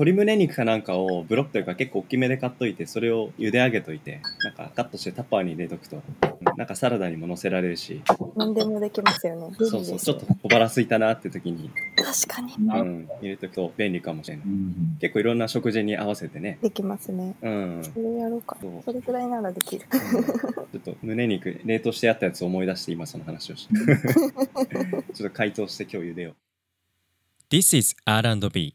鶏胸肉かなんかをブロックというか結構大きめで買っといてそれを茹で上げといてなんかカットしてタッパーに入れとくとうんなんかサラダにも乗せられるし何でもできますよね。便そうそうちょっと小腹空いたなって時に、確かに。うん、入れとくと便利かもしれないうん結構いろんな食事に合わせてねできますね。うんそれやろうかそう。それくらいならできる。ちょっと胸肉冷凍してあったやつを思い出して今その話をして ちょっと解凍して今日茹でよう This is R&B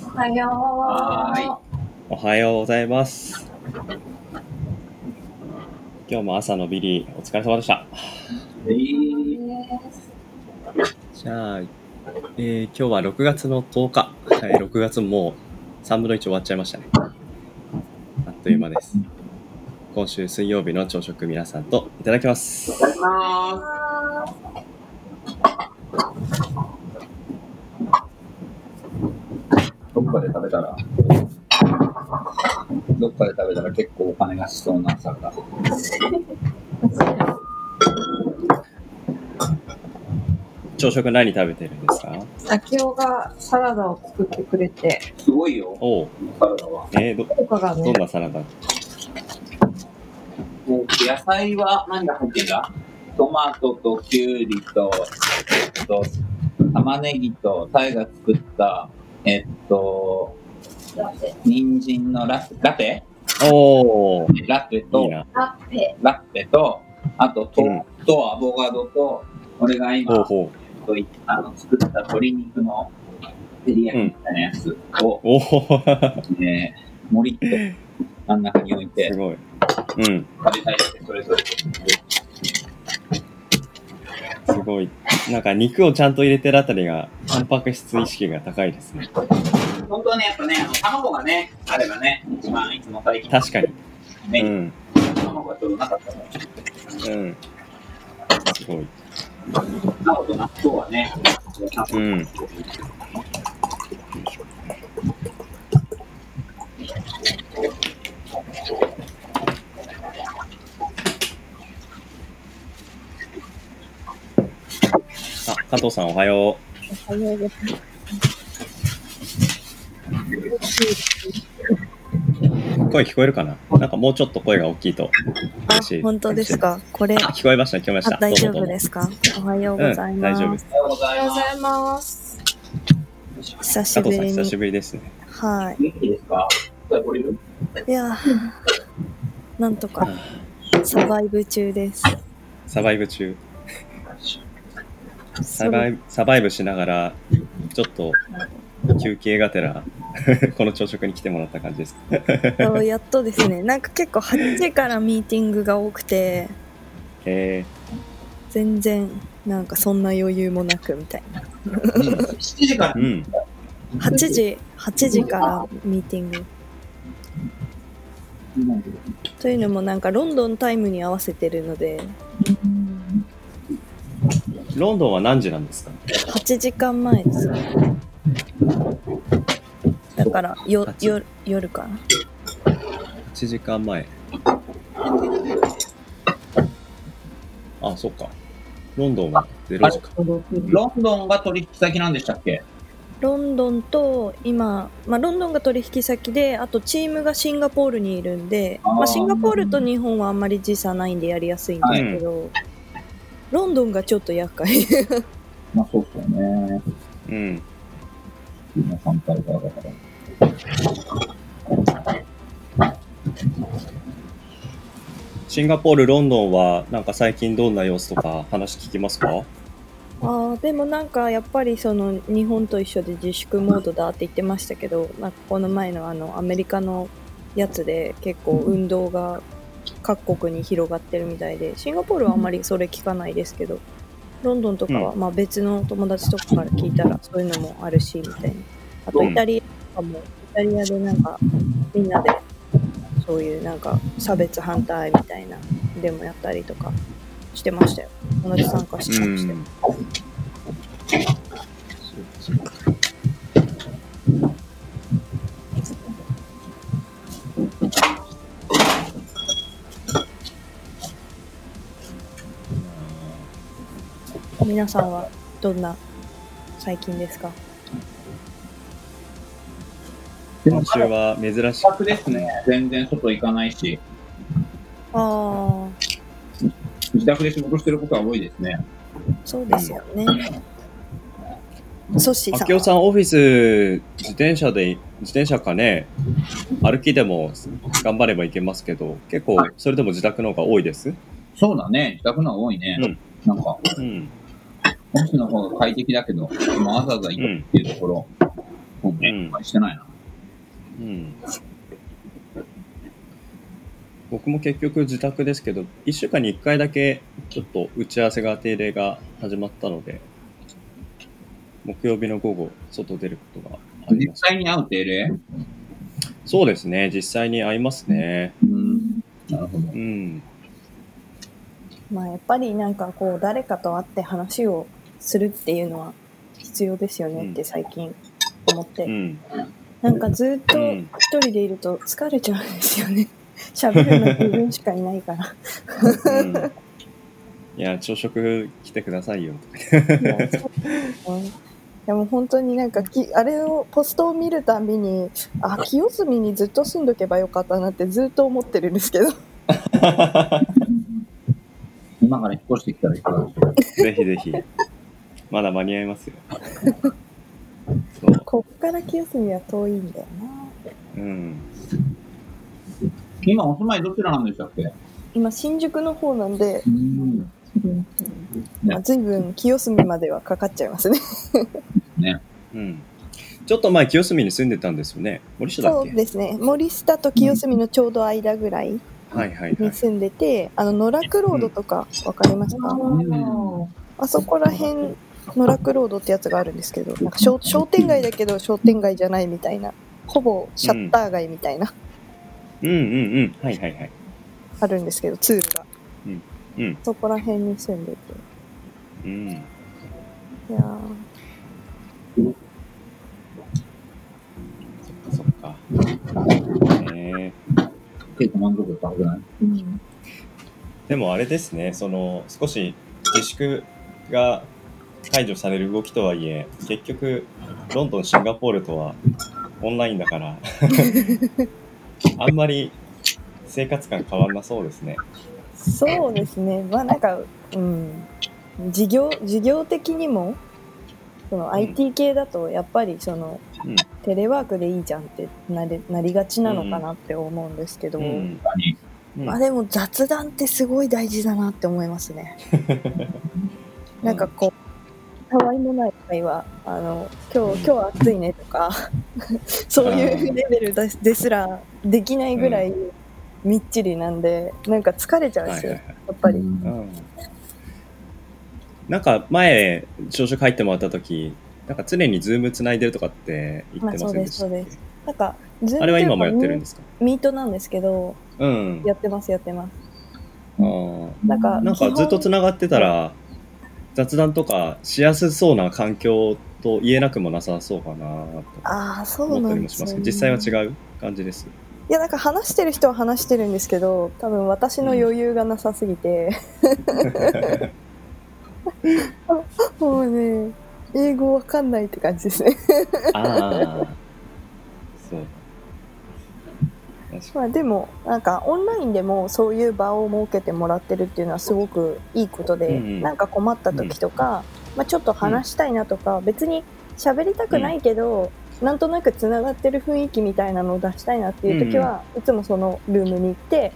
おはよはおはようございます。今日も朝のビリーお疲れ様でした。えーじゃあ、えー今日は6月の10日、はい、6月もう3分の1終わっちゃいましたね。あっという間です。今週水曜日の朝食皆さんといただきます。いただきまっかで食べたら、どっかで食べたら結構お金がしそうなサラダ。朝食何食べてるんですか？秋夫がサラダを作ってくれて、すごいよ、おう、サラダは。えー、ど、とかがどねん、なサラダ？野菜は何が入ってんだ？トマトとキュウリと、えっと、玉ねぎと、タイが作った、えっと、人参のラテラテ？おー、ラテといい、な。ラッペ、ラッペと、あと豆うん腐とアボカドと、俺が今、ほうほあの作った鶏肉の照り焼きみたいなやつを、う。おー、えー、盛りっと真ん中に置いてすごい。うん。食べたいってそれぞれ。すごい。なんか肉をちゃんと入れてるあたりが、タンパク質意識が高いですね。本当はね、やっぱね、あの卵がね、あればね、一番いつも最近確かに。ね、うん。卵がちょうどなかったから、うん。すごい。卵と納豆はね、ちゃんとうあ、加藤さんおはよおはようございます。う。声聞こえるかな？なんかもうちょっと声が大きいとあ嬉しい。、本当ですか？これ、あ、聞こえました、聞こえました。あ大丈夫ですか？おはようございうん、大丈夫ま。ですす。おはようございます。久しぶりに久し。ぶりですね。はいるい。いやー、なんとかサバイブ中です。サバイブ中。サバイブサバイブしながら、ちょっと休憩がてら、この朝食に来てもらった感じです。そうやっとですね。なんか結構8時からミーティングが多くて、え全然なんかそんな余裕もなくみたいな。7時からー、うん。8時、8時からミーティング。というのもなんかロンドンタイムに合わせてるので、ロンドンは何時なんですか？8時間前ですね。だかからよ8よ夜かな？8時間前。あ、そっか。ロンドンは0時か。ロンドンが取引先なんでしたっけ？ロンドンと今、まあ、ロンドンが取引先であとチームがシンガポールにいるんでまあ、シンガポールと日本はあんまり時差ないんでやりやすいんですけど、ロンドンがちょっと厄介 まあそうっすよね。うん。今反対側だから。シンガポール、ロンドンは、なんか最近どんな様子とか話聞きますか？あーでもなんかやっぱりその日本と一緒で自粛モードだって言ってましたけどなんかこの前のあのアメリカのやつで結構運動が各国に広がってるみたいでシンガポールはあんまりそれ聞かないですけどロンドンとかはまあ別の友達とかから聞いたらそういうのもあるしみたいな。あとイタリアとかもイタリアでなんかみんなでそういうなんか差別反対みたいなデモやったりとかしてましたよ。友達参加してましたよ皆さんはどんな最近ですか？今週は珍し楽ですね。全然外行かないし、ああ自宅で仕事してることは多いですね。そうですよねソッシーく。さん明夫さん、オフィス、自転車で、自転車かね、歩きでも頑張ればいけますけど、結構、それでも自宅の方が多いです？そうだね。自宅の方が多いね。うんなんか、うん。オフィスの方が快適だけど、今わざわざ行くっていうところ、もうね、うんあんまりしてないな。うん。僕も結局自宅ですけど、1週間に1回だけちょっと打ち合わせが定例が始まったので、木曜日の午後、外出ることがあり実ます。際に会う定例？そうですね、実際に会いますね。うん。なるほどう。ん。まあやっぱりなんかこう誰かと会って話をするっていうのは必要ですよねって最近思って、うん。なんかずっとうん。一人でいると疲れちゃうんですよね。喋るの自分しかいないから。うん。いや、朝食来てくださいよ。いやそうですね。でも本当になんかきあれをポストを見るたびにあ清澄にずっと住んどけばよかったなってずっと思ってるんですけど。今から引っ越してきたらいかがでしょうぜひぜひ。まだ間に合いますよ。そう。こっから清澄は遠いんだよなうん。今お住まいどちらなんでしたっけ？今新宿の方なんで、うん。まあ、随分清澄まではかかっちゃいますねうん。ちょっと前、清澄に住んでたんですよね。森下だそっけ？うですね森下と清澄のちょうど間ぐらいはいはいはい。に住んでて、あの野楽ロードとかわかりますか、あそこら辺野楽ロードってやつがあるんですけどなんか商商店街だけど商店街じゃないみたいなほぼシャッター街みたいな、うんうんうん。はいはいはい。あるんですけどツールが、うん。そこら辺に住んでてうん。いやそっかそっか。ね結構満足度高くない？ー、うん、でもあれですね、その少し自粛が解除される動きとはいえ、結局、ロンドン、シンガポールとはオンラインだから、あんまり生活感変わんなそうですね。そうですね。まあなんかうん。事業事業的にもその IT 系だとやっぱりその、うん。テレワークでいいじゃんってなれなりがちなのかなって思うんですけど、うん。まあでも雑談ってすごい大事だなって思いますね。なんかこう、たわいもない会話、あの、今日、今日暑いねとか、そういうレベルですですらできないぐらいみっちりなんで、なんか疲れちゃうんですよ、はいはいはい。やっぱり。うん。なんか前、朝食入ってもらった時なんか常にズームつないでるとかって言ってませんでしたまあそうですなんか、ずっとあれは今もやってるんですか？ミートなんですけど、うん。やってます、やってます。あー。なんか、なんかずっとつながってたら雑談とかしやすそうな環境と言えなくもなさそうかなとああそう思ったなんりもしますけど、ね。実際は違う感じです。いやなんか話してる人は話してるんですけど多分私の余裕がなさすぎて、もうね英語わかんないって感じですね。ああ、まあでもなんかオンラインでもそういう場を設けてもらってるっていうのはすごくいいことで、うんうんなんか困った時とか、まあ、ちょっと話したいなとか、別に喋りたくないけど、なんとなくつながってる雰囲気みたいなのを出したいなっていう時は、いつもそのルームに行って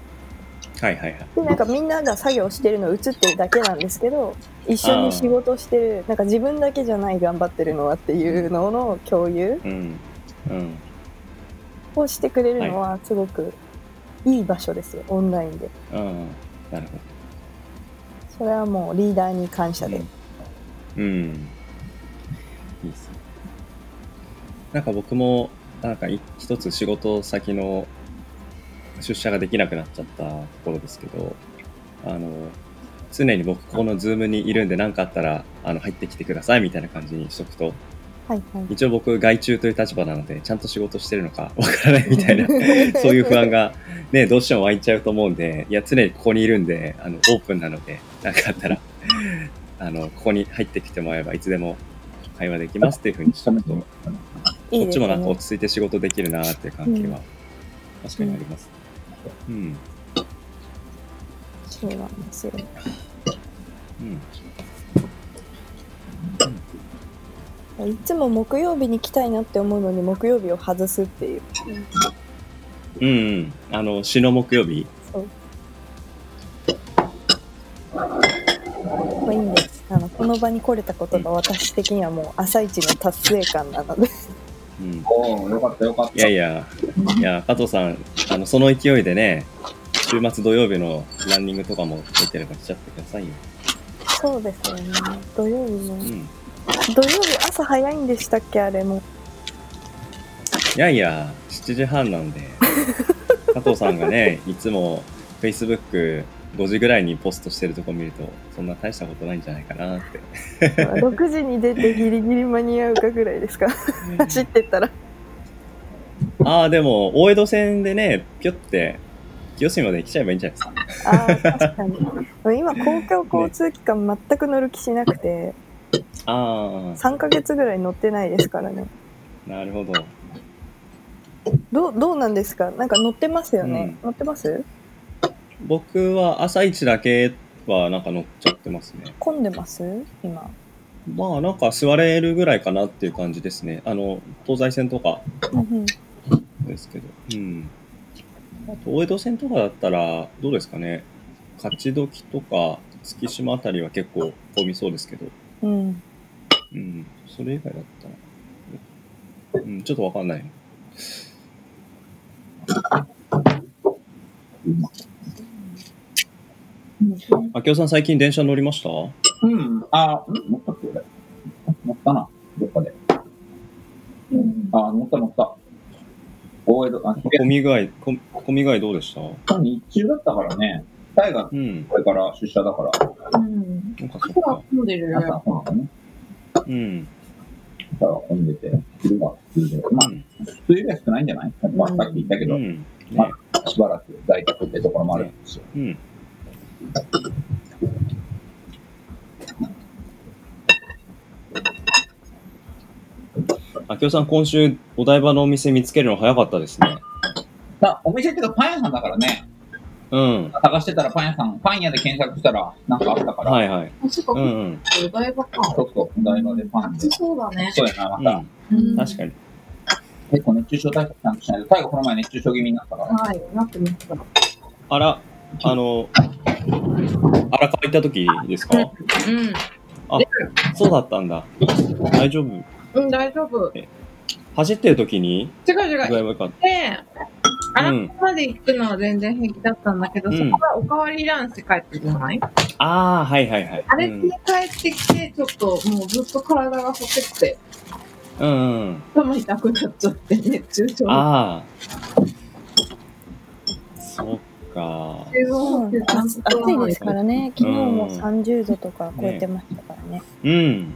はいはいはい。でなんかみんなが作業してるの映ってるだけなんですけど一緒に仕事してるなんか自分だけじゃない頑張ってるのはっていうのの共有うん。うん。をしてくれるのはすごくいい場所ですよオンラインで。うん。なるほそれはもうリーダーに感謝で。ど。うん。いいっすね。なんか僕も、なんかい一つ仕事先の出社ができなくなっちゃったところですけど、あの、常に僕ここのズームにいるんで何かあったらあの入ってきてくださいみたいな感じにしとくと、はいはい。一応僕外注という立場なのでちゃんと仕事してるのか わからないみたいな そういう不安がねどうしても湧いちゃうと思うんでいや常にここにいるんであのオープンなので何かあったらあのここに入ってきてもらえばいつでも会話できますっていうふうにしとくとこっちもなんかね。落ち着いて仕事できるなっていう関係は確かにあります。うんそうなんですよ。うんいつも木曜日に来たいなって思うのに木曜日を外すっていう。うんうんあの詩の木曜日？そう。まあいいんです。あの、この場に来れたことが私的にはもう朝一の達成感なので。うんおお、よかったよかった。いやいや、いや、加藤さん、あの、その勢いでね、週末土曜日のランニングとかも出てれば来ちゃってくださいよ。そうですよね。土曜日の。うん。土曜日朝早いんでしたっけあれも。いやいや、7時半なんで、加藤さんがね、いつも Facebook5 時ぐらいにポストしてるとこ見ると、そんな大したことないんじゃないかなって。6時に出てギリギリ間に合うかぐらいですか走ってったら。ああ、でも、大江戸線でね、ぴょって、清澄まで来ちゃえばいいんじゃないですか。ああ、確かに。今、公共交通機関全く乗る気しなくて、あ3ヶ月ぐらい乗ってないですからね。あ、なるほど。どう、どうなんですか？なんか乗ってますよね。乗ってます？僕は朝一だけはなんか乗っちゃってますね。混んでます？今。まあなんか座れるぐらいかなっていう感じですね。あの、東西線とかですけど。うん。あと、大江戸線とかだったら、どうですかね。勝どきとか月島あたりは結構混みそうですけど。うん。うん。それ以外だったら。うん、ちょっとわかんない。あきおさん最近電車乗りました？うん。あ、ん乗ったっけ？俺。乗ったな。どっかで。あ、乗った乗った。大江戸、あ、混み具合、混混み具合どうでした？日中だったからね。タイがうん。これから出社だから。うん。なんかそっか。混んでるよ、や朝。混んでね。うん。朝は混んでて、昼は普通で。まあ、普通よりは少ないんじゃない？まあ、さっき言ったけど、うん。ね。しばらく在宅ってところもあるんですよ。うん。あきおさん、今週、お台場のお店見つけるの早かったですね。さお店っていうかパン屋さんだからね、うん。探してたらパン屋さん、パン屋で検索したらなんかあったから、はいはい。あ、そっか、うんうん。お台場か。そうそう、お台場でパンで。そうだね。そうやな、また。うん。確かに。結構熱中症対策ちゃんとしないと、最後この前熱中症気味になったから。はい、なってました。あら、あの、荒川行った時ですか？そうだったんだ。大丈夫？うん。うん、大丈夫。走ってる時に？違う違う。具合悪かっで、荒うん川まで行くのは全然平気だったんだけど、うんそこからおかわりランして帰ってじゃない？た。ああ、はいはいはい。あれうんで帰ってきて、ちょっともうずっと体がほてって、うんうん。頭痛くなっちゃって、熱中症。ああ。そっか。暑いですからね。昨日もうん30度とか超えてましたからね。うん。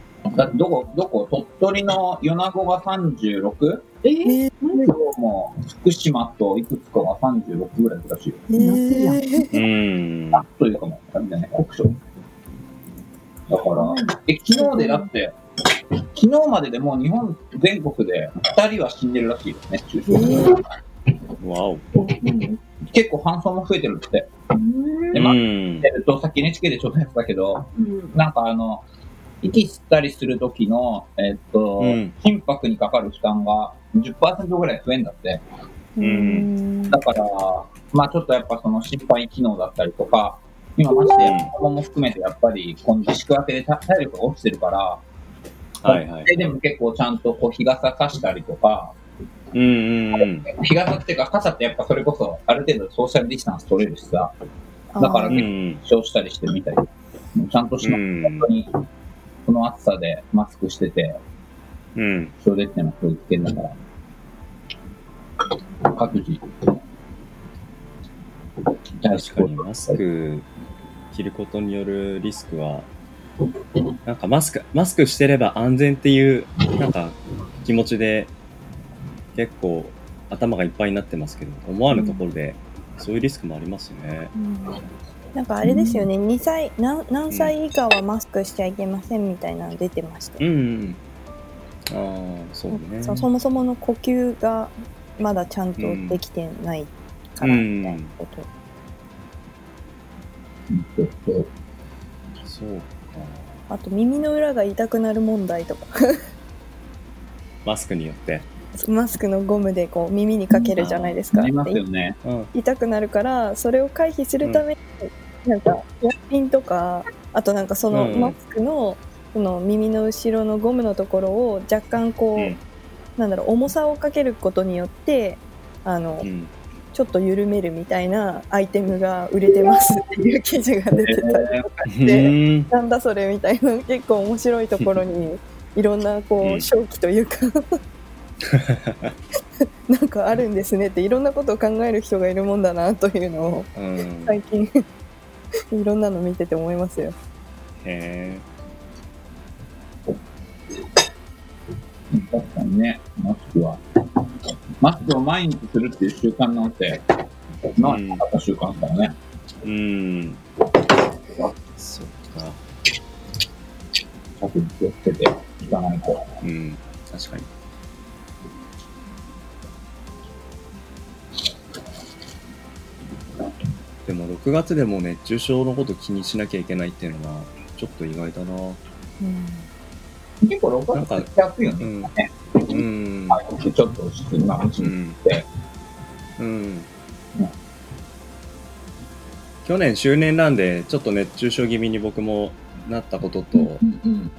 どこ、どこ、鳥取の米子が 36? ええー？も福島といくつかが36ぐらいらしいーうん。あというかもう、あれだよね、国書。だから、え、昨日でだって、昨日まででもう日本全国で2人は死んでるらしいよね、中症えわお。結構搬送も増えてるって。うんでまあうん。えっと、さっき NHK でちょっとやってたけど、うんなんかあの、息吸ったりする時の、えっと、うん心拍にかかる負担が10%ぐらい増えんだって。うんだから、まあちょっとやっぱその心肺機能だったりとか、今ましてうん子供も含めてやっぱりこの自粛明けで体体力が落ちてるから、はいはい。ででも結構ちゃんとこう日傘さしたりとか、うんうんうん。日傘っていうか傘ってやっぱそれこそある程度ソーシャルディスタンス取れるしさ、だからうんうん。負傷したりしてみたり、ちゃんとしうないん本当にこの暑さでマスクしてて、うん。それっていうのはすごい危険だから。各自。対確かにマスク着ることによるリスクは、なんかマスク、マスクしてれば安全っていう、なんか気持ちで結構頭がいっぱいになってますけど、思わぬところでそういうリスクもありますよね。うんなんかあれですよね、2歳何何歳以下はマスクしちゃいけませんみたいなの出てましたよ、うんうん。ああ、そうね。そうそもそもの呼吸がまだちゃんとできてないからみたいなこと、そうそうそうか。あと耳の裏が痛くなる問題とかマスクによって。マスクのゴムでこう耳にかけるじゃないですかありますよね。うん。痛くなるからそれを回避するために、なんか薬品とかあとなんかそのうんマスクのその耳の後ろのゴムのところを若干こう、うんなんだろう重さをかけることによってあの、うん。ちょっと緩めるみたいなアイテムが売れてます っていう記事が出てたりとかして、うん なんだそれみたいな結構面白いところにいろんなこうんう正気というか なんかあるんですねっていろんなことを考える人がいるもんだなというのをうん。最近いろんなの見てて思いますよ。へ確かにね、マスクは。マスクを毎日するっていう習慣なんて、まあ、うんなかった習慣だからね。え。うん。そうか。着に気をつけていかないと。うん。確かに。でも6月でも熱中症のこと気にしなきゃいけないっていうのはちょっと意外だな。結構6月って暑いよね。うん。ちょっと落ち着く、まあ、落ち着いうん。て。うん。去年周年なんでちょっと熱中症気味に僕もなったことと、うんうん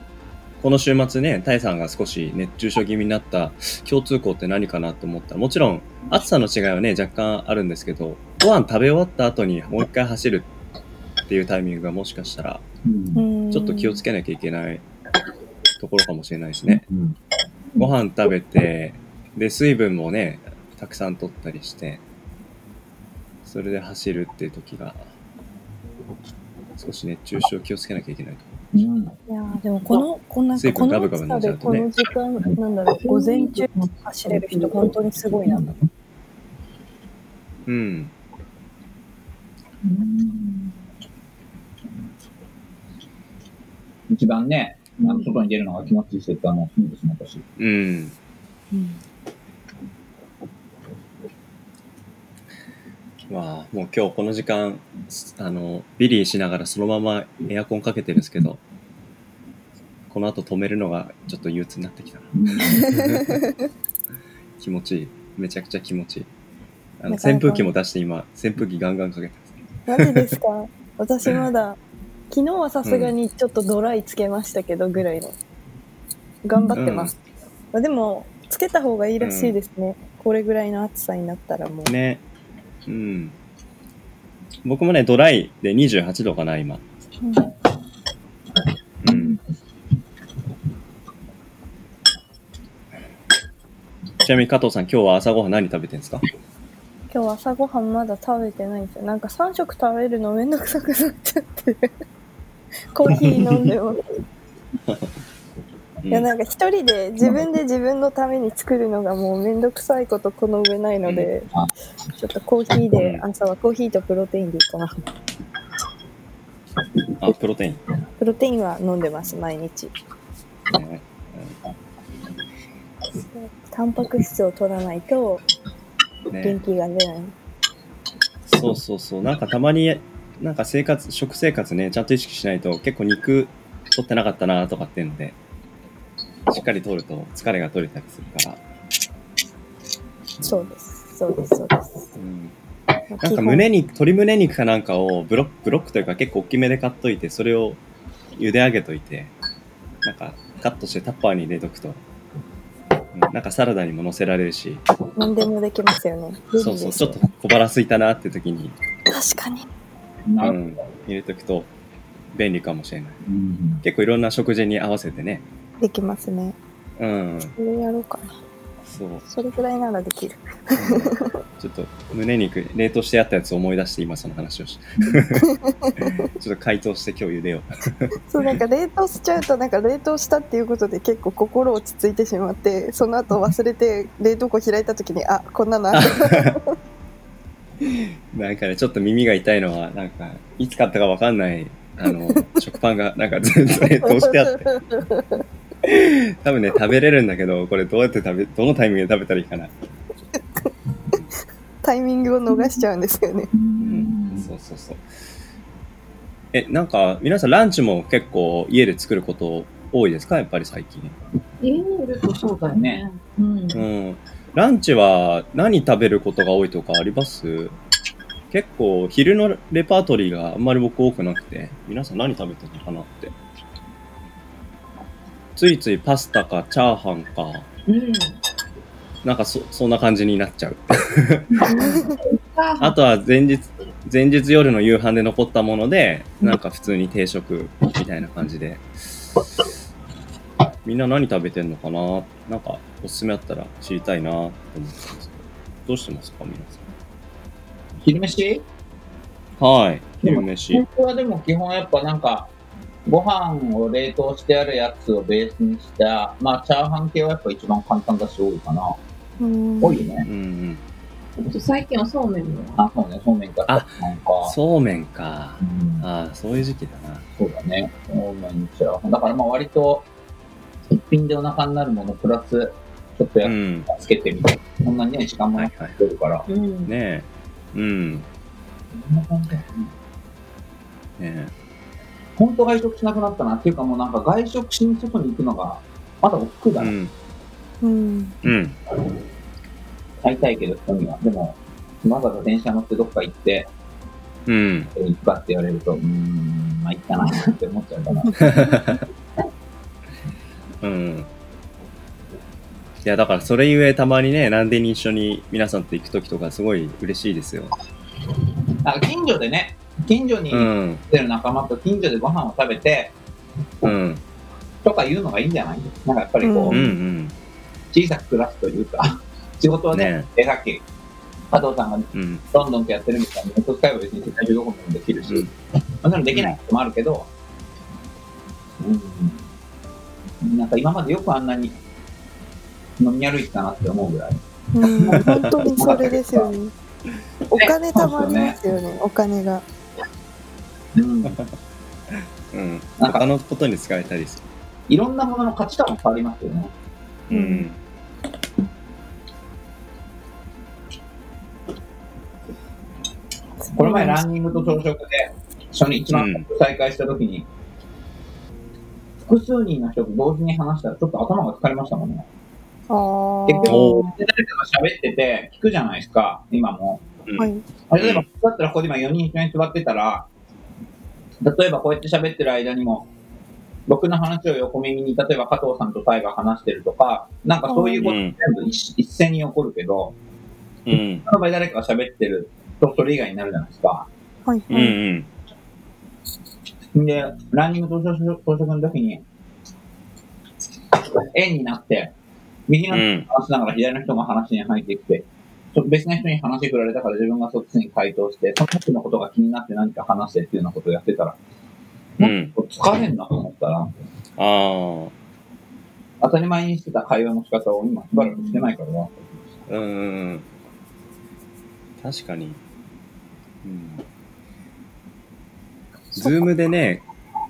この週末ね、タイさんが少し熱中症気味になった共通項って何かなと思ったら、もちろん暑さの違いはね、若干あるんですけど、ご飯食べ終わった後にもう一回走るっていうタイミングがもしかしたら、うんちょっと気をつけけなきゃいけないところかもしれないですね。うんご飯食べて、で、水分もね、たくさん取ったりして、それで走るっていう時が、少し熱中症気をつけなきゃいけないと。うんいやーでもこのこんな水この暑さじゃうとねでこの時間なんだろう午前中走れる人本当にすごいなとうん。一番ね、あの外に出るのが気持ちいい設定はもう済んでしまったし。うん。まあ、もう今日この時間、あの、ビリーしながらそのままエアコンかけてるんですけど、この後止めるのがちょっと憂鬱になってきたな。気持ちいい。めちゃくちゃ気持ちいい。あの扇風機も出して今、扇風機ガンガンかけてます。マジですか？私まだ昨日はさすがにちょっとドライつけましたけどぐらいの。頑張ってます、まあでもつけた方がいいらしいですね、これぐらいの暑さになったらもう、ね。うん。僕もね、ドライで28度かな、今。うん。うん。ちなみに加藤さん、今日は朝ごはん何食べてるんですか？今日朝ごはんまだ食べてないんですよ。なんか3食食べるのめんどくさくなっちゃって コーヒー飲んでますうん。いやなんか一人で自分で自分のために作るのがもうめんどくさいことこの上ないので、あちょっとコーヒーで朝はコーヒーとプロテインでいいかなあ、プロテイン。プロテインは飲んでます毎日。ねタンパク質を取らないとね。元気が出ない、そうそうそう。なんかたまに、なんか生活、食生活ね、ちゃんと意識しないと結構肉取ってなかったなとかっていうので、しっかり取ると疲れが取れたりするから。そうです。そうです。そうです。うん。ななんか胸肉、鶏胸肉かなんかをブロック、ブロックというか結構大きめで買っといて、それを茹で上げといて、なんかカットしてタッパーに入れとくと、うん。なんかサラダにも乗せられるし、何でもできますよね。便そうそう、ちょっと小腹空いたなって時に、確かにな。るうん、入れとくと便利かもしれない。うん。結構いろんな食事に合わせてね。できますね。うん、それやろうかな。そう。それくらいならできる。ちょっと胸肉、冷凍してあったやつを思い出して今その話をし ちょっと解凍して今日茹でよう。そうなんか冷凍しちゃうとなんか冷凍したっていうことで結構心落ち着いてしまってその後忘れて冷凍庫開いた時にあこんなのあった なんかね、ちょっと耳が痛いのは、なんか、いつ買ったかわかんない、あの、食パンが、なんか全然冷凍してあって、多分ね、食べれるんだけど、これどうやって食べ、どのタイミングで食べたらいいかな。タイミングを逃しちゃうんですよねうん、そうそうそう。え、なんか、皆さんランチも結構家で作ること多いですか？やっぱり最近。家にいるとそうだよね。うん。うん。ランチは何食べることが多いとかあります？結構昼のレパートリーがあんまり僕多くなくて、皆さん何食べてるのかなって。ついついパスタかチャーハンか、うん。なんかそそんな感じになっちゃう。あ あとは前日、前日夜の夕飯で残ったもので、なんか普通に定食みたいな感じで。みんな何食べてんのかな？なんかおすすめあったら知りたいなと思ってますけど。どうしてますか皆さ昼飯？ん。はい。昼飯。本当はでも基本やっぱなんか、ご飯を冷凍してあるやつをベースにした、まあチャーハン系はやっぱ一番簡単だし多いかな。うん多いよね。うんうん。最近はそうめんも。あ、そうね、そうめんか。あなんか。そうめんか。うんああ、そういう時期だな。そうだね。そうめんチャーハン。だからまあ割と、一品でお腹になるものプラス、ちょっとやっうん。つけてみて。そんなにね、時間もないくははい。てるから。うん。ねえ。うん。そんな感じだよね。ね本当外食しなくなったなっていうかもうなんか外食しに外に行くのがまだ億劫え。だな、うん。うんうん。買いたいけど人にはでもわざわざ電車乗ってどっか行ってうん。え行くかって言われるとうーんまあ行ったなって思っちゃうから うん。いや、だからそれゆえたまにね、なんでに一緒に皆さんと行くときとかすごい嬉しいですよ。なんか近所でね近所にう行っん。てる仲間と近所でご飯を食べてうん。とか言うのがいいんじゃない？なんかやっぱりこう、うんうん。小さく暮らすというか 仕事はねねでさっき加藤さんがうん。どんどんとやってるみたいにネット使えば別に世界中どこでもできるし、うんもちろんできないこともあるけど、うん、なんか今までよくあんなに飲み歩いてたなって思うぐらい。うん本当にそれですよね お金貯まりますよねお金がうん、うん。なんか他のことに使えたりすいろんなものの価値観も変わりますよね。る。うん。この前ランニングと朝食で初日一番再開した時に、複数人の人と同時に話したらちょっと頭が疲れましたもんね。結お局、誰かが喋ってて聞くじゃないですか、今も。はいあ例えば、だったらここで今4人一緒に座ってたら、例えばこうやって喋ってる間にも、僕の話を横耳に、例えば加藤さんとタイが話してるとか、なんかそういうこと全部一,、一斉に起こるけど、うん。その場合誰かが喋ってるとそれ以外になるじゃないですか。うんはいはいうん。で、ランニングと朝食朝食の時に、円になって、右の人が話しながら左の人が話に入ってきて、そ別の人に話振られたから自分がそっちに回答して、その人のことが気になって何か話してっていうようなことをやってたら、うん。疲れんなと思ったら、ああ。当たり前にしてた会話の仕方を今しばらくしてないからな。うんうんうん。確かに。うん。ズームでね、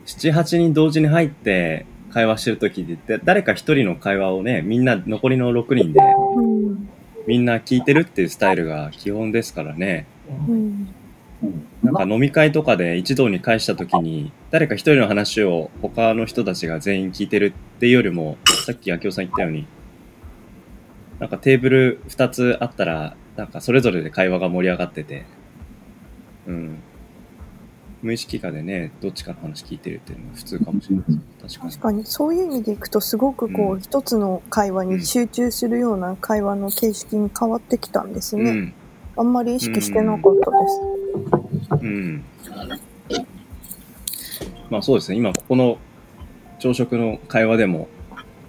7、8人同時に入って会話してるときで、誰か一人の会話をね、みんな、残りの6人で、うんみんな聞いてるっていうスタイルが基本ですからね。うんうん。なんか飲み会とかで一堂に会したときに、誰か一人の話を他の人たちが全員聞いてるっていうよりも、さっき明夫さん言ったように、なんかテーブル2つあったら、なんかそれぞれで会話が盛り上がってて、うん。無意識化でね、どっちかの話聞いてるっていうのが普通かもしれないです。確かに。確かにそういう意味でいくとすごくこううん一つの会話に集中するような会話の形式に変わってきたんですね、うん。あんまり意識してなかったです、うん。まあそうですね、今ここの朝食の会話でも、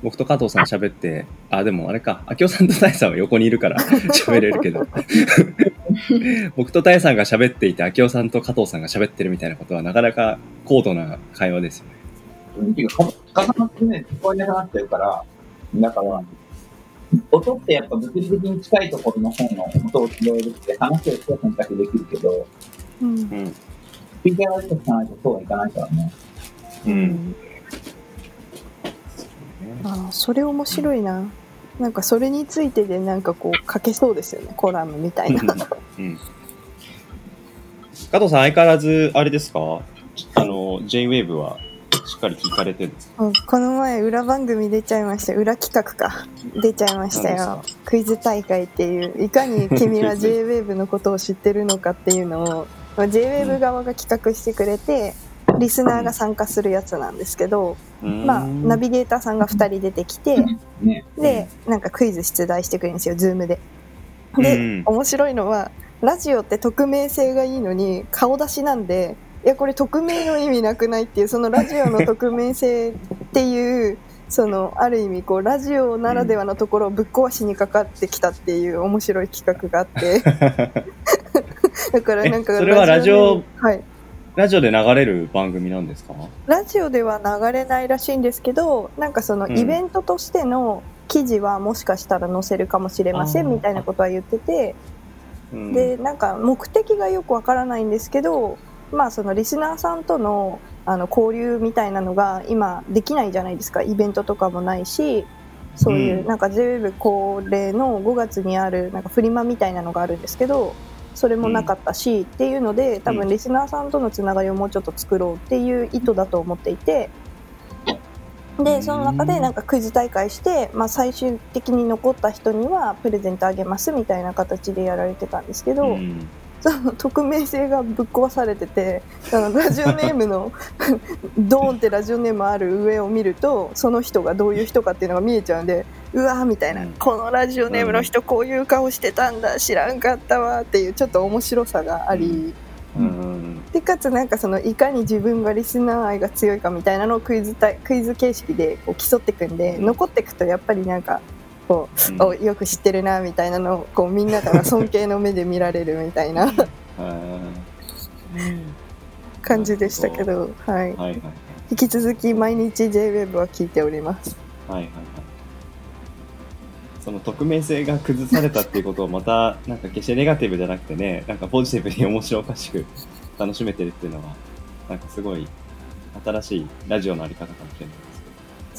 僕と加藤さん喋って、あ、でもあれか、明夫さんと大さんは横にいるから 喋れるけど、僕と大さんが喋っていて、明夫さんと加藤さんが喋ってるみたいなことはなかなか高度な会話ですよね。重なってね、聞こえなくなっちゃうから、だから、音ってやっぱ物理的に近いところの方の音を拾えるって話をして選択できるけど、うんうん。スピーカーがしてかないとそうはいかないからね。うん。ああそれ面白いななんかそれについてでなんかこう書けそうですよね。コラムみたいな。うん。加藤さん、相変わらず、あれですか？あの、J-Wave はしっかり聞かれてるんですか？うんこの前裏番組出ちゃいました裏企画か。出ちゃいました何よクイズ大会っていういかに君は JWAVE のことを知ってるのかっていうのをまあ JWAVE 側が企画してくれてリスナーが参加するやつなんですけど、まあ、ナビゲーターさんが2人出てきてね。でなんかクイズ出題してくれるんですよ Zoom で。で、うん面白いのはラジオって匿名性がいいのに顔出しなんでいやこれ匿名の意味なくないっていうそのラジオの匿名性っていうそのある意味こうラジオならではのところをぶっ壊しにかかってきたっていう面白い企画があって だからなんかえそれはラジオはいラジオで流れる番組なんですか？ラジオでは流れないらしいんですけどなんかそのうん。イベントとしての記事はもしかしたら載せるかもしれませんみたいなことは言っててうん。でなんか目的がよくわからないんですけどまあそのリスナーさんとのあの交流みたいなのが今できないじゃないですか。イベントとかもないしそういううん。なんか JWEB 恒例の5月にあるなんかフリマみたいなのがあるんですけどそれもなかったし、っていうので多うん。分リスナーさんとのつながりをもうちょっと作ろうっていう意図だと思っていてでその中でなんかクイズ大会して、まあ、最終的に残った人にはプレゼントあげますみたいな形でやられてたんですけど、うんその匿名性がぶっ壊されててあのラジオネームの ドーンってラジオネームある上を見るとその人がどういう人かっていうのが見えちゃうんでうわーみたいな、うん。このラジオネームの人こういう顔してたんだ知らんかったわっていうちょっと面白さがあり、うん。でかつなんかそのいかに自分がリスナー愛が強いかみたいなのをクイズたクイズ形式でこう競っていくんで残っていくとやっぱりなんかこうおよく知ってるなみたいなのをこうみんなから尊敬の目で見られるみたいな。あ感じでしたけど、はい。ー、はいはい。引き続き毎日 JWEB は聞いております。はいはいはい。その匿名性が崩されたっていうことをまたなんか決してネガティブじゃなくてねなんかポジティブに面白おかしく楽しめてるっていうのはなんかすごい新しいラジオのあり方かもしれない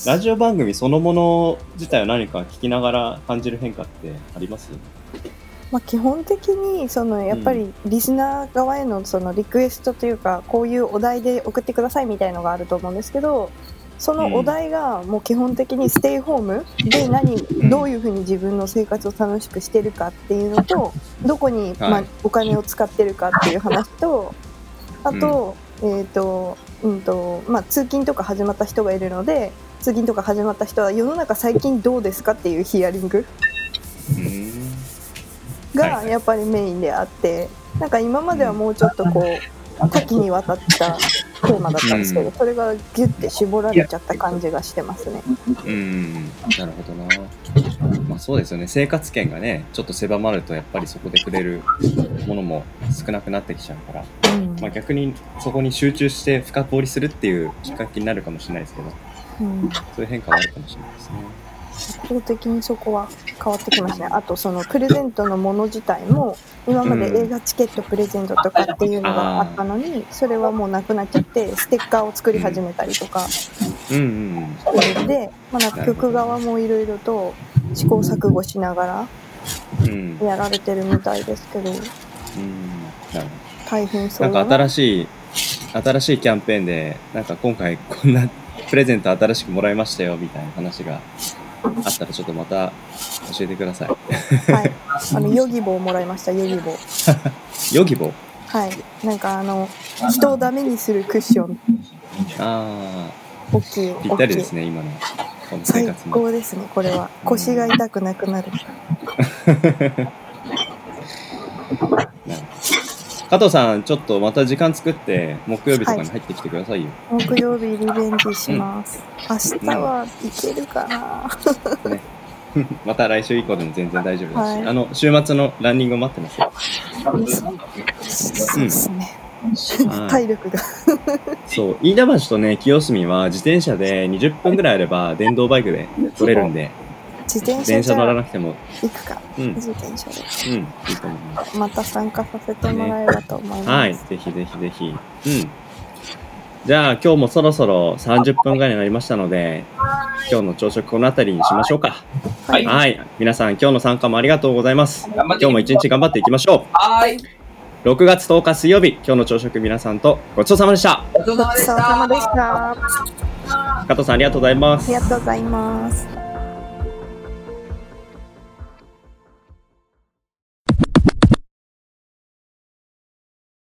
ラジオ番組そのもの自体は何か聞きながら感じる変化ってあります？まあ、基本的にそのやっぱりリスナー側へのそのリクエストというかこういうお題で送ってくださいみたいのがあると思うんですけどそのお題がもう基本的にステイホームで何ん。どういうふうに自分の生活を楽しくしてるかっていうのとどこにまお金を使ってるかっていう話とあと,、えーとうんとまあ、通勤とか始まった人がいるので通勤とか始まった人は世の中最近どうですかっていうヒアリングうん。がはいやっぱりメインであって、なんか今まではもうちょっとこう多岐にわたったテーマだったんですけど、うん。それがギュッて絞られちゃった感じがしてますね。うん。なるほどな。まあそうですよね。生活圏がねちょっと狭まるとやっぱりそこでくれるものも少なくなってきちゃうから。うん。まあ、逆にそこに集中して深掘りするっていうきっかけになるかもしれないですけど、うん、そういう変化はあるかもしれないですね。圧倒的にそこは変わってきますね。あとそのプレゼントのもの自体も今まで映画チケットプレゼントとかっていうのがあったのに、それはもうなくなっちゃってステッカーを作り始めたりとかうんうんしてるんで、まあ、なんか局側もいろいろと試行錯誤しながら。やられてるみたいですけどうん。大変そうだなんか新しい、新しいキャンペーンで、なんか今回こんなプレゼント新しくもらいましたよみたいな話があったらちょっとまた教えてください。はい、あのヨギボーもらいましたヨギボー。ヨギボはい。なんかあの人をダメにするクッション。あ大きいあ、ぴったりですね、今のこの生最活も。高ですねこれは。腰が痛くなくなるなる 加藤さん、ちょっとまた時間作って、木曜日とかに入ってきてくださいよ。木曜日リベンジします、明日はいけるかな。また来週以降でも全然大丈夫だし、はい。あの、週末のランニング待ってますよ。そう。ですね、はい。体力が。そう、飯田橋とね、清澄は自転車で20分ぐらいあれば電動バイクで取れるんで、自転車電車乗らなくても、行くかうん、うん、自転車でいいと思います。また参加させてもらえればと思います、はい、ぜひぜひぜひ。うん。じゃあ今日もそろそろ30分ぐらいになりましたので、今日の朝食この辺りにしましょうか。はいはい。皆さん今日の参加もありがとうございます。今日も一日頑張っていきましょはーい。う。6月10日水曜日、今日の朝食皆さんとごちそうさまでした。ごちそうさまでした加藤さんありがとうございますり。がとうございます